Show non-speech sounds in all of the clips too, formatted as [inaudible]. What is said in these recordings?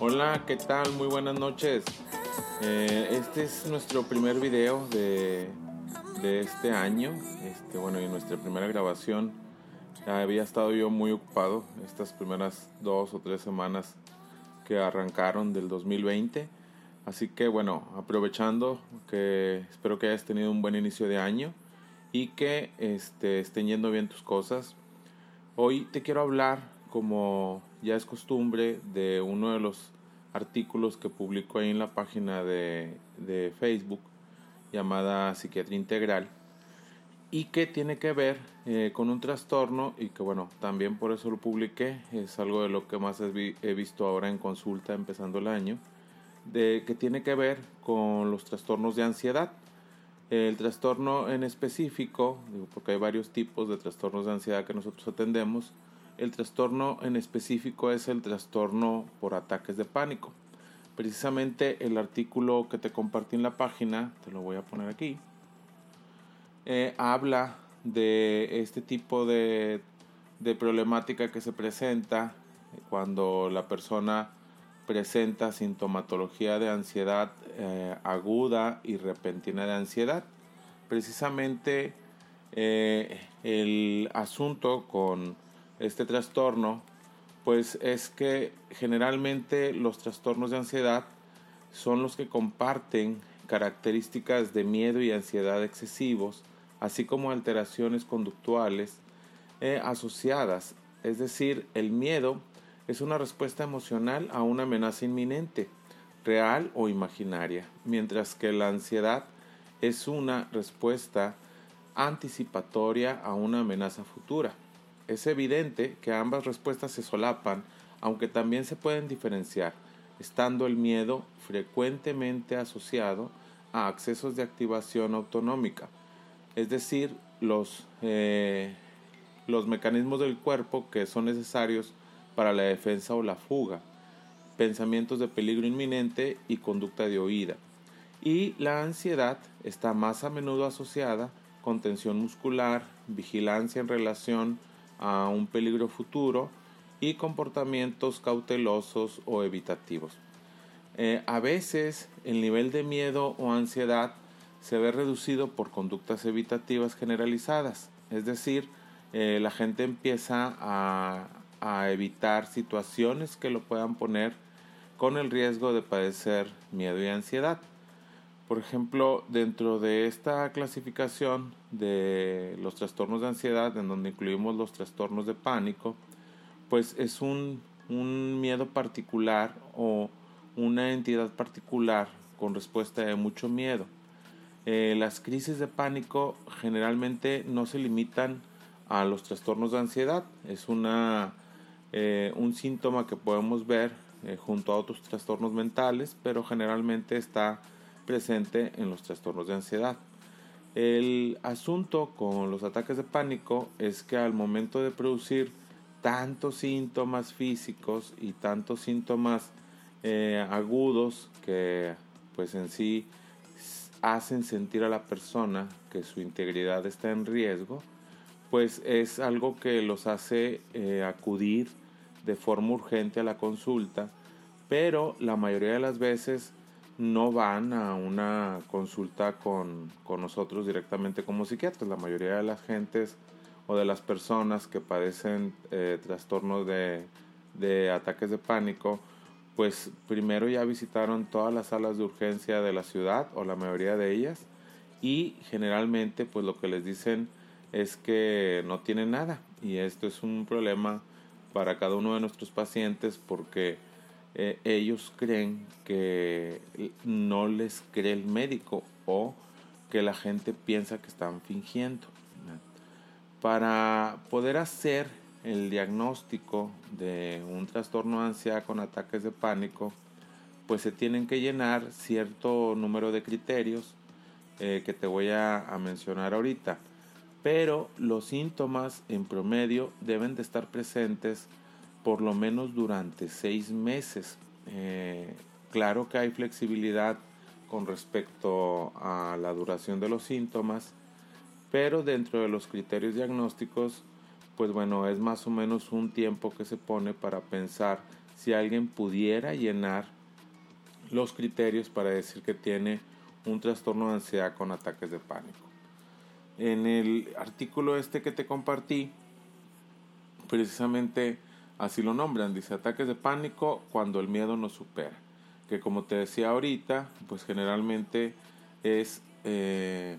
Hola, ¿qué tal? Muy buenas noches. Eh, este es nuestro primer video de, de este año. Este, bueno, y nuestra primera grabación. Había estado yo muy ocupado estas primeras dos o tres semanas que arrancaron del 2020. Así que bueno, aprovechando que espero que hayas tenido un buen inicio de año y que este, estén yendo bien tus cosas. Hoy te quiero hablar como ya es costumbre, de uno de los artículos que publicó ahí en la página de, de Facebook llamada Psiquiatría Integral y que tiene que ver eh, con un trastorno y que bueno, también por eso lo publiqué, es algo de lo que más he visto ahora en consulta empezando el año, de que tiene que ver con los trastornos de ansiedad. El trastorno en específico, porque hay varios tipos de trastornos de ansiedad que nosotros atendemos, el trastorno en específico es el trastorno por ataques de pánico. Precisamente el artículo que te compartí en la página, te lo voy a poner aquí, eh, habla de este tipo de, de problemática que se presenta cuando la persona presenta sintomatología de ansiedad eh, aguda y repentina de ansiedad. Precisamente eh, el asunto con este trastorno, pues es que generalmente los trastornos de ansiedad son los que comparten características de miedo y ansiedad excesivos, así como alteraciones conductuales eh, asociadas. Es decir, el miedo es una respuesta emocional a una amenaza inminente, real o imaginaria, mientras que la ansiedad es una respuesta anticipatoria a una amenaza futura. Es evidente que ambas respuestas se solapan, aunque también se pueden diferenciar, estando el miedo frecuentemente asociado a accesos de activación autonómica, es decir, los, eh, los mecanismos del cuerpo que son necesarios para la defensa o la fuga, pensamientos de peligro inminente y conducta de oída. Y la ansiedad está más a menudo asociada con tensión muscular, vigilancia en relación a un peligro futuro y comportamientos cautelosos o evitativos. Eh, a veces el nivel de miedo o ansiedad se ve reducido por conductas evitativas generalizadas, es decir, eh, la gente empieza a, a evitar situaciones que lo puedan poner con el riesgo de padecer miedo y ansiedad. Por ejemplo, dentro de esta clasificación de los trastornos de ansiedad, en donde incluimos los trastornos de pánico, pues es un, un miedo particular o una entidad particular con respuesta de mucho miedo. Eh, las crisis de pánico generalmente no se limitan a los trastornos de ansiedad, es una, eh, un síntoma que podemos ver eh, junto a otros trastornos mentales, pero generalmente está presente en los trastornos de ansiedad. El asunto con los ataques de pánico es que al momento de producir tantos síntomas físicos y tantos síntomas eh, agudos que pues en sí hacen sentir a la persona que su integridad está en riesgo, pues es algo que los hace eh, acudir de forma urgente a la consulta, pero la mayoría de las veces no van a una consulta con, nosotros directamente como psiquiatras. La mayoría de las gentes o de las personas que padecen eh, trastornos de, de ataques de pánico, pues primero ya visitaron todas las salas de urgencia de la ciudad o la mayoría de ellas y generalmente pues lo que les dicen es que no tienen nada y esto es un problema para cada uno de nuestros pacientes porque eh, ellos creen que no les cree el médico o que la gente piensa que están fingiendo. Para poder hacer el diagnóstico de un trastorno de ansiedad con ataques de pánico, pues se tienen que llenar cierto número de criterios eh, que te voy a, a mencionar ahorita. Pero los síntomas en promedio deben de estar presentes por lo menos durante seis meses. Eh, claro que hay flexibilidad con respecto a la duración de los síntomas, pero dentro de los criterios diagnósticos, pues bueno, es más o menos un tiempo que se pone para pensar si alguien pudiera llenar los criterios para decir que tiene un trastorno de ansiedad con ataques de pánico. En el artículo este que te compartí, precisamente así lo nombran, dice ataques de pánico cuando el miedo nos supera, que como te decía ahorita, pues generalmente es eh,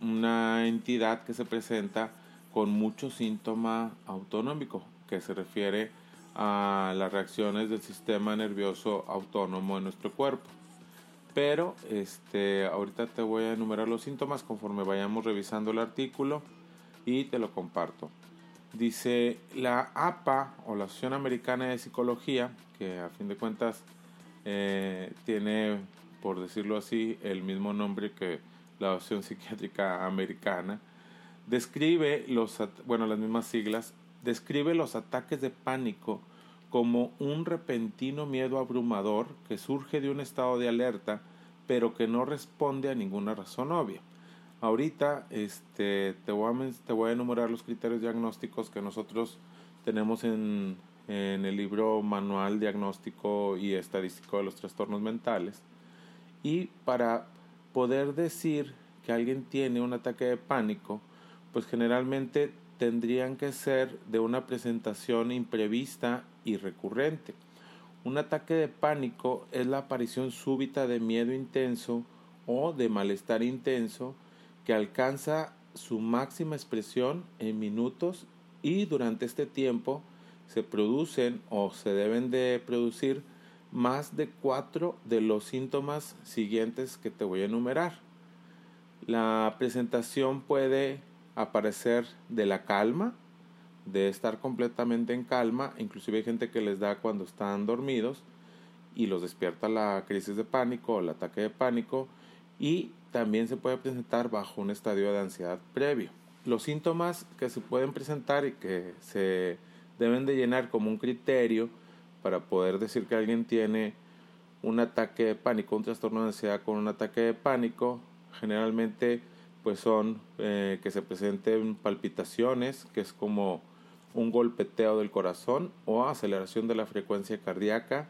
una entidad que se presenta con mucho síntoma autonómico, que se refiere a las reacciones del sistema nervioso autónomo de nuestro cuerpo. Pero este, ahorita te voy a enumerar los síntomas conforme vayamos revisando el artículo y te lo comparto. Dice la APA o la Asociación Americana de Psicología, que a fin de cuentas eh, tiene, por decirlo así, el mismo nombre que la Asociación Psiquiátrica Americana, describe los, bueno, las mismas siglas, describe los ataques de pánico como un repentino miedo abrumador que surge de un estado de alerta, pero que no responde a ninguna razón obvia. Ahorita este, te, voy a, te voy a enumerar los criterios diagnósticos que nosotros tenemos en, en el libro Manual Diagnóstico y Estadístico de los Trastornos Mentales. Y para poder decir que alguien tiene un ataque de pánico, pues generalmente tendrían que ser de una presentación imprevista y recurrente. Un ataque de pánico es la aparición súbita de miedo intenso o de malestar intenso que alcanza su máxima expresión en minutos y durante este tiempo se producen o se deben de producir más de cuatro de los síntomas siguientes que te voy a enumerar. La presentación puede aparecer de la calma, de estar completamente en calma, inclusive hay gente que les da cuando están dormidos y los despierta la crisis de pánico o el ataque de pánico y también se puede presentar bajo un estadio de ansiedad previo. Los síntomas que se pueden presentar y que se deben de llenar como un criterio para poder decir que alguien tiene un ataque de pánico, un trastorno de ansiedad con un ataque de pánico, generalmente pues son eh, que se presenten palpitaciones, que es como un golpeteo del corazón o aceleración de la frecuencia cardíaca,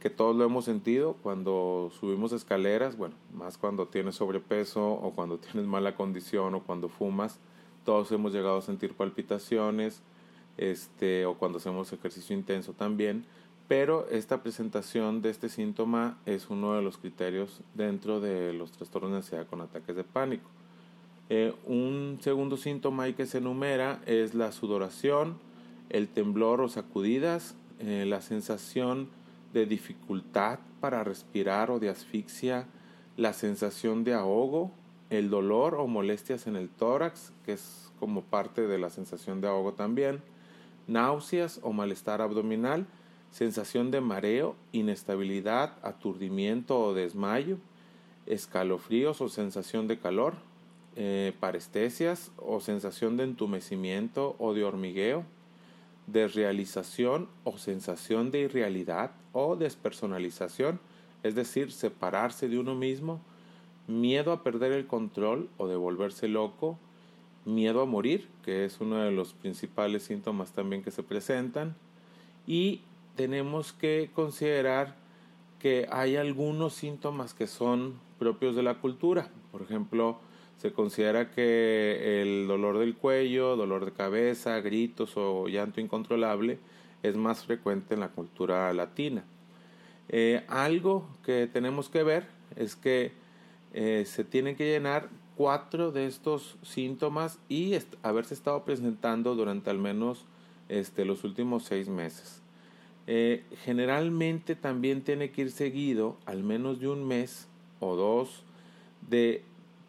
que todos lo hemos sentido cuando subimos escaleras, bueno, más cuando tienes sobrepeso o cuando [laughs] tienes mala condición o cuando fumas, todos hemos llegado a sentir palpitaciones, este, o cuando hacemos ejercicio intenso también, pero esta presentación de este síntoma es uno de los criterios dentro de los trastornos de ansiedad con ataques de pánico. Eh, un segundo síntoma que se enumera es la sudoración, el temblor o sacudidas, eh, la sensación de dificultad para respirar o de asfixia, la sensación de ahogo, el dolor o molestias en el tórax, que es como parte de la sensación de ahogo también, náuseas o malestar abdominal, sensación de mareo, inestabilidad, aturdimiento o desmayo, escalofríos o sensación de calor, eh, parestesias o sensación de entumecimiento o de hormigueo, desrealización o sensación de irrealidad o despersonalización, es decir, separarse de uno mismo, miedo a perder el control o de volverse loco, miedo a morir, que es uno de los principales síntomas también que se presentan, y tenemos que considerar que hay algunos síntomas que son propios de la cultura. Por ejemplo, se considera que el dolor del cuello, dolor de cabeza, gritos o llanto incontrolable es más frecuente en la cultura latina. Eh, algo que tenemos que ver es que eh, se tienen que llenar cuatro de estos síntomas y haberse estado presentando durante al menos este, los últimos seis meses. Eh, generalmente también tiene que ir seguido al menos de un mes o dos de,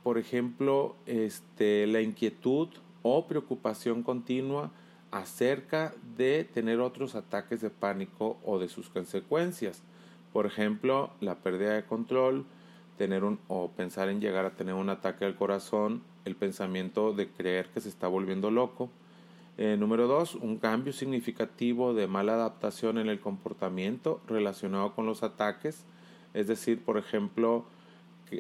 por ejemplo, este, la inquietud o preocupación continua acerca de tener otros ataques de pánico o de sus consecuencias. Por ejemplo, la pérdida de control, tener un o pensar en llegar a tener un ataque al corazón, el pensamiento de creer que se está volviendo loco, eh, número dos, un cambio significativo de mala adaptación en el comportamiento relacionado con los ataques, es decir, por ejemplo,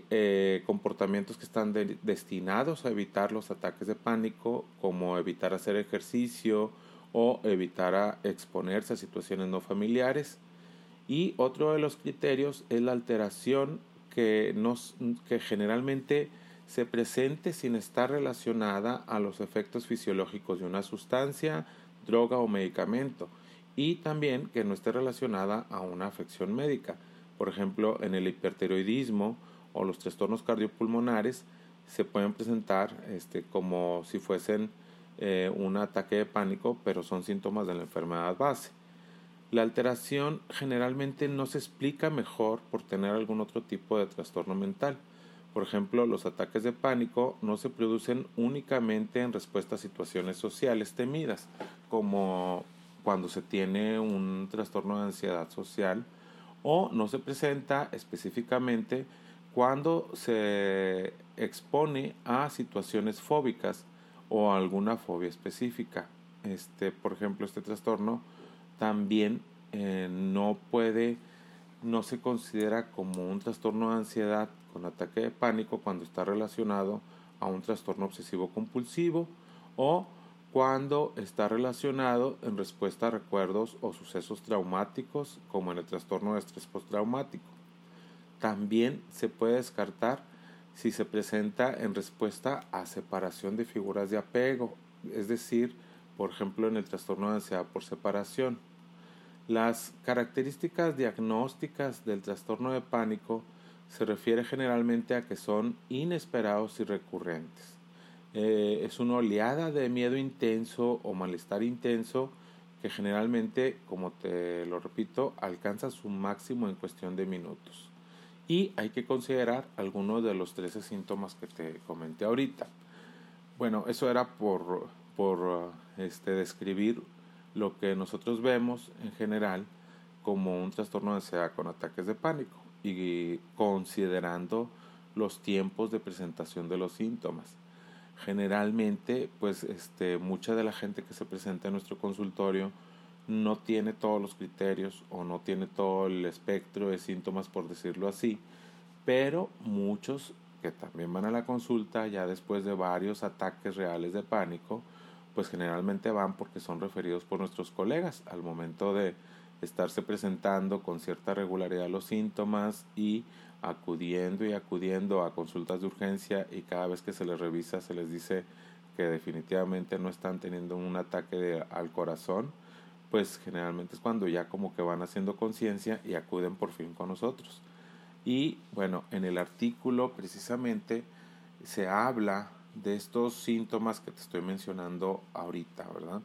eh, comportamientos que están destinados a evitar los ataques de pánico, como evitar hacer ejercicio o evitara exponerse a situaciones no familiares. Y otro de los criterios es la alteración que, nos, que generalmente se presente sin estar relacionada a los efectos fisiológicos de una sustancia, droga o medicamento, y también que no esté relacionada a una afección médica. Por ejemplo, en el hipertiroidismo o los trastornos cardiopulmonares se pueden presentar este, como si fuesen eh, un ataque de pánico, pero son síntomas de la enfermedad base. La alteración generalmente no se explica mejor por tener algún otro tipo de trastorno mental. Por ejemplo, los ataques de pánico no se producen únicamente en respuesta a situaciones sociales temidas, como cuando se tiene un trastorno de ansiedad social, o no se presenta específicamente cuando se expone a situaciones fóbicas o alguna fobia específica. Este, por ejemplo, este trastorno también eh, no puede, no se considera como un trastorno de ansiedad con ataque de pánico cuando está relacionado a un trastorno obsesivo compulsivo o cuando está relacionado en respuesta a recuerdos o sucesos traumáticos como en el trastorno de estrés postraumático. También se puede descartar si se presenta en respuesta a separación de figuras de apego, es decir, por ejemplo en el trastorno de ansiedad por separación. Las características diagnósticas del trastorno de pánico se refiere generalmente a que son inesperados y recurrentes. Eh, es una oleada de miedo intenso o malestar intenso que generalmente, como te lo repito, alcanza su máximo en cuestión de minutos. Y hay que considerar algunos de los 13 síntomas que te comenté ahorita. Bueno, eso era por, por este, describir lo que nosotros vemos en general como un trastorno de ansiedad con ataques de pánico y considerando los tiempos de presentación de los síntomas. Generalmente, pues este, mucha de la gente que se presenta en nuestro consultorio no tiene todos los criterios o no tiene todo el espectro de síntomas, por decirlo así, pero muchos que también van a la consulta ya después de varios ataques reales de pánico, pues generalmente van porque son referidos por nuestros colegas al momento de estarse presentando con cierta regularidad los síntomas y acudiendo y acudiendo a consultas de urgencia y cada vez que se les revisa se les dice que definitivamente no están teniendo un ataque al corazón, pues generalmente es cuando ya como que van haciendo conciencia y acuden por fin con nosotros. Y bueno, en el artículo precisamente se habla de estos síntomas que te estoy mencionando ahorita, ¿verdad?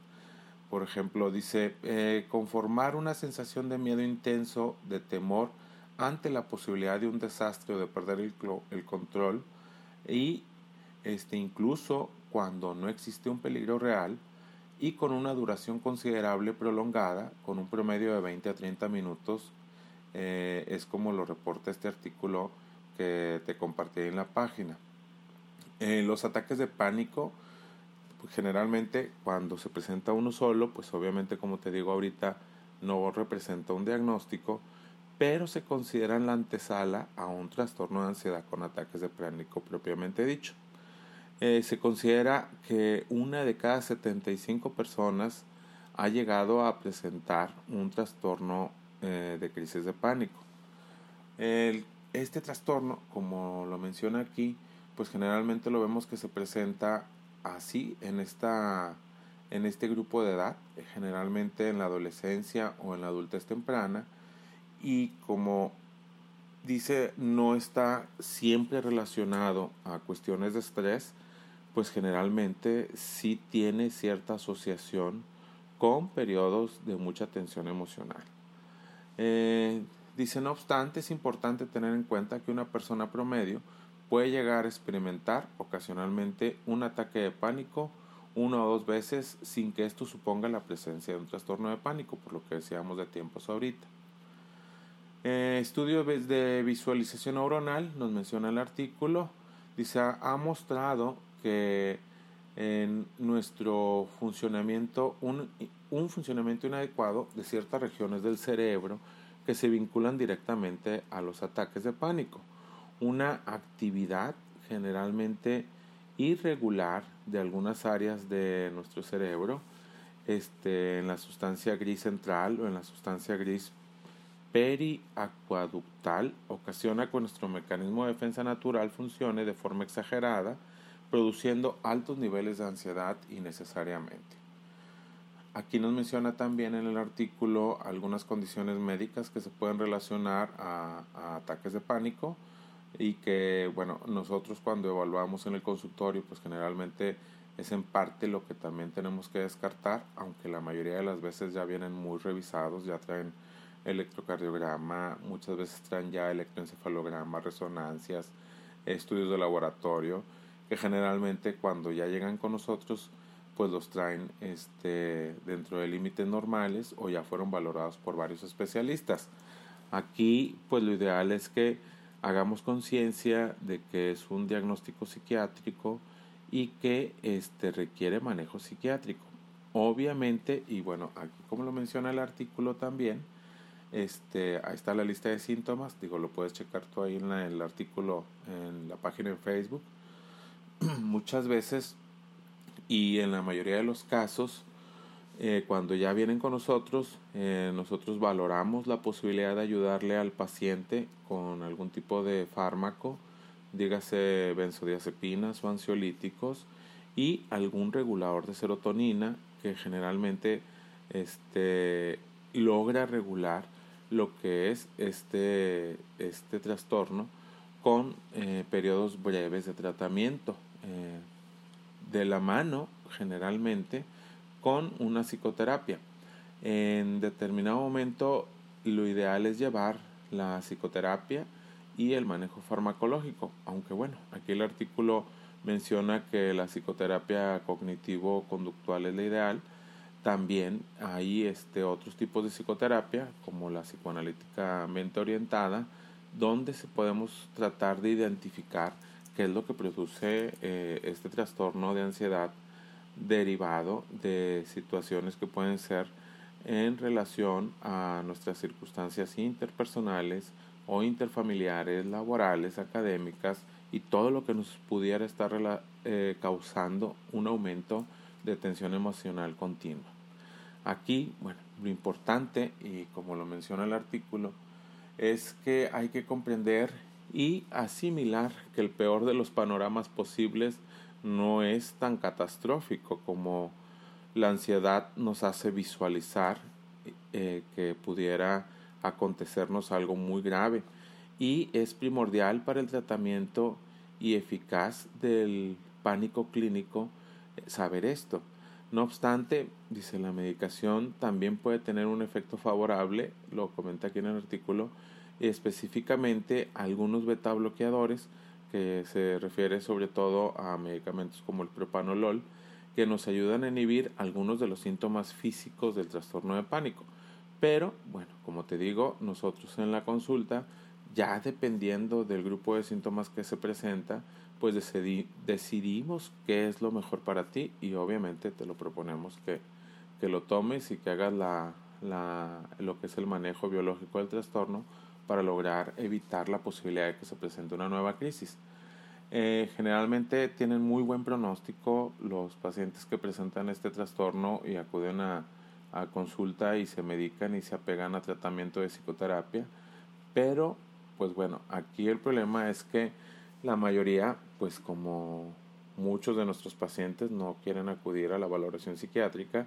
Por ejemplo, dice, eh, conformar una sensación de miedo intenso, de temor ante la posibilidad de un desastre o de perder el, el control y este, incluso cuando no existe un peligro real, y con una duración considerable prolongada, con un promedio de 20 a 30 minutos, eh, es como lo reporta este artículo que te compartí en la página. Eh, los ataques de pánico, generalmente cuando se presenta uno solo, pues obviamente como te digo ahorita, no representa un diagnóstico, pero se consideran la antesala a un trastorno de ansiedad con ataques de pánico propiamente dicho. Eh, se considera que una de cada 75 personas ha llegado a presentar un trastorno eh, de crisis de pánico. este trastorno, como lo menciona aquí, pues generalmente lo vemos que se presenta así en, esta, en este grupo de edad, generalmente en la adolescencia o en la adultez temprana, y como dice, no está siempre relacionado a cuestiones de estrés, pues generalmente sí tiene cierta asociación con periodos de mucha tensión emocional. Eh, dice, no obstante, es importante tener en cuenta que una persona promedio puede llegar a experimentar ocasionalmente un ataque de pánico una o dos veces sin que esto suponga la presencia de un trastorno de pánico, por lo que decíamos de tiempos ahorita. Eh, estudio de visualización neuronal, nos menciona el artículo, dice, ha mostrado que en nuestro funcionamiento, un, un funcionamiento inadecuado de ciertas regiones del cerebro que se vinculan directamente a los ataques de pánico. Una actividad generalmente irregular de algunas áreas de nuestro cerebro este, en la sustancia gris central o en la sustancia gris periacuaductal ocasiona que nuestro mecanismo de defensa natural funcione de forma exagerada, produciendo altos niveles de ansiedad innecesariamente. Aquí nos menciona también en el artículo algunas condiciones médicas que se pueden relacionar a, a, ataques de pánico y que, bueno, nosotros cuando evaluamos en el consultorio, pues generalmente es en parte lo que también tenemos que descartar, aunque la mayoría de las veces ya vienen muy revisados, ya traen electrocardiograma, muchas veces traen ya electroencefalograma, resonancias, estudios de laboratorio, que generalmente cuando ya llegan con nosotros, pues los traen este, dentro de límites normales o ya fueron valorados por varios especialistas. Aquí, pues lo ideal es que hagamos conciencia de que es un diagnóstico psiquiátrico y que este, requiere manejo psiquiátrico. Obviamente, y bueno, aquí como lo menciona el artículo también, este, ahí está la lista de síntomas, digo, lo puedes checar tú ahí en el artículo, en la página en Facebook. [clears throat] Muchas veces y en la mayoría de los casos, eh, cuando ya vienen con nosotros, eh, nosotros valoramos la posibilidad de ayudarle al paciente con algún tipo de fármaco, dígase benzodiazepinas o ansiolíticos y algún regulador de serotonina que generalmente este, logra regular lo que es este, este trastorno con eh, periodos breves de tratamiento, eh, de la mano generalmente con una psicoterapia. En determinado momento lo ideal es llevar la psicoterapia y el manejo farmacológico, aunque bueno, aquí el artículo menciona que la psicoterapia cognitivo-conductual es la ideal, también hay este, otros tipos de psicoterapia, como la psicoanalíticamente orientada, donde se podemos tratar de identificar qué es lo que produce eh, este trastorno de ansiedad derivado de situaciones que pueden ser en relación a nuestras circunstancias interpersonales o interfamiliares, laborales, académicas y todo lo que nos pudiera estar eh, causando un aumento de tensión emocional continua. Aquí, bueno, lo importante, y como lo menciona el artículo, es que hay que comprender y asimilar que el peor de los panoramas posibles no es tan catastrófico como la ansiedad nos hace visualizar eh, que pudiera acontecernos algo muy grave y es primordial para el tratamiento y eficaz del pánico clínico eh, saber esto. No obstante, dice la medicación también puede tener un efecto favorable, lo comenta aquí en el artículo, específicamente algunos beta bloqueadores que se refiere sobre todo a medicamentos como el propanolol que nos ayudan a inhibir algunos de los síntomas físicos del trastorno de pánico. Pero, bueno, como te digo, nosotros en la consulta, ya dependiendo del grupo de síntomas que se presenta, pues decidimos qué es lo mejor para ti y obviamente te lo proponemos que, que lo tomes y que hagas la, la, lo que es el manejo biológico del trastorno para lograr evitar la posibilidad de que se presente una nueva crisis. Eh, generalmente tienen muy buen pronóstico los pacientes que presentan este trastorno y acuden a, a consulta y se medican y se apegan a tratamiento de psicoterapia, pero pues bueno, aquí el problema es que la mayoría, pues como muchos de nuestros pacientes no quieren acudir a la valoración psiquiátrica,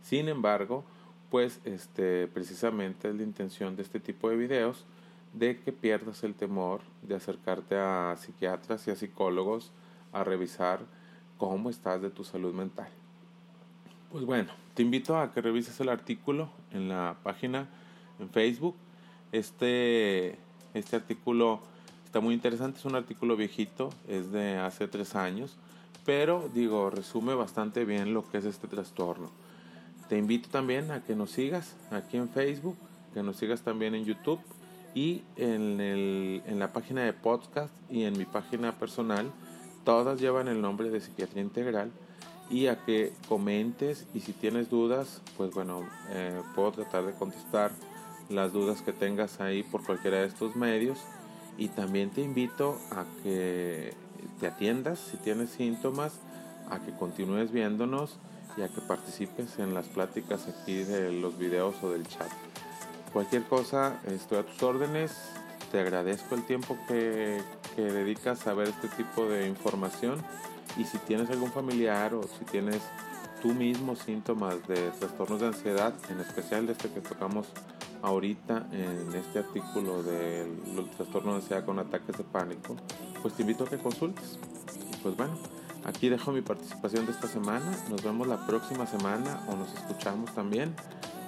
sin embargo, pues este precisamente es la intención de este tipo de videos de que pierdas el temor de acercarte a psiquiatras y a psicólogos a revisar cómo estás de tu salud mental. Pues bueno, te invito a que revises el artículo en la página en Facebook. Este, este artículo está muy interesante, es un artículo viejito, es de hace tres años, pero digo, resume bastante bien lo que es este trastorno. Te invito también a que nos sigas aquí en Facebook, que nos sigas también en YouTube y en, el, en la página de podcast y en mi página personal, todas llevan el nombre de Psiquiatría Integral y a que comentes y si tienes dudas, pues bueno, eh, puedo tratar de contestar las dudas que tengas ahí por cualquiera de estos medios y también te invito a que te atiendas si tienes síntomas, a que continúes viéndonos y a que participes en las pláticas aquí de los videos o del chat. Cualquier cosa, estoy a tus órdenes. Te agradezco el tiempo que, que dedicas a ver este tipo de información. Y si tienes algún familiar o si tienes tú mismo síntomas de trastornos de ansiedad, en especial este que tocamos ahorita en este artículo del trastorno de ansiedad con ataques de pánico, pues te invito a que consultes. Y pues bueno, aquí dejo mi participación de esta semana. Nos vemos la próxima semana o nos escuchamos también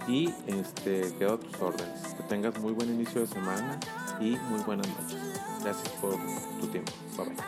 y este, quedo a tus órdenes. Que tengas muy buen inicio de semana y muy buenas noches. Gracias por tu tiempo. Bye bye.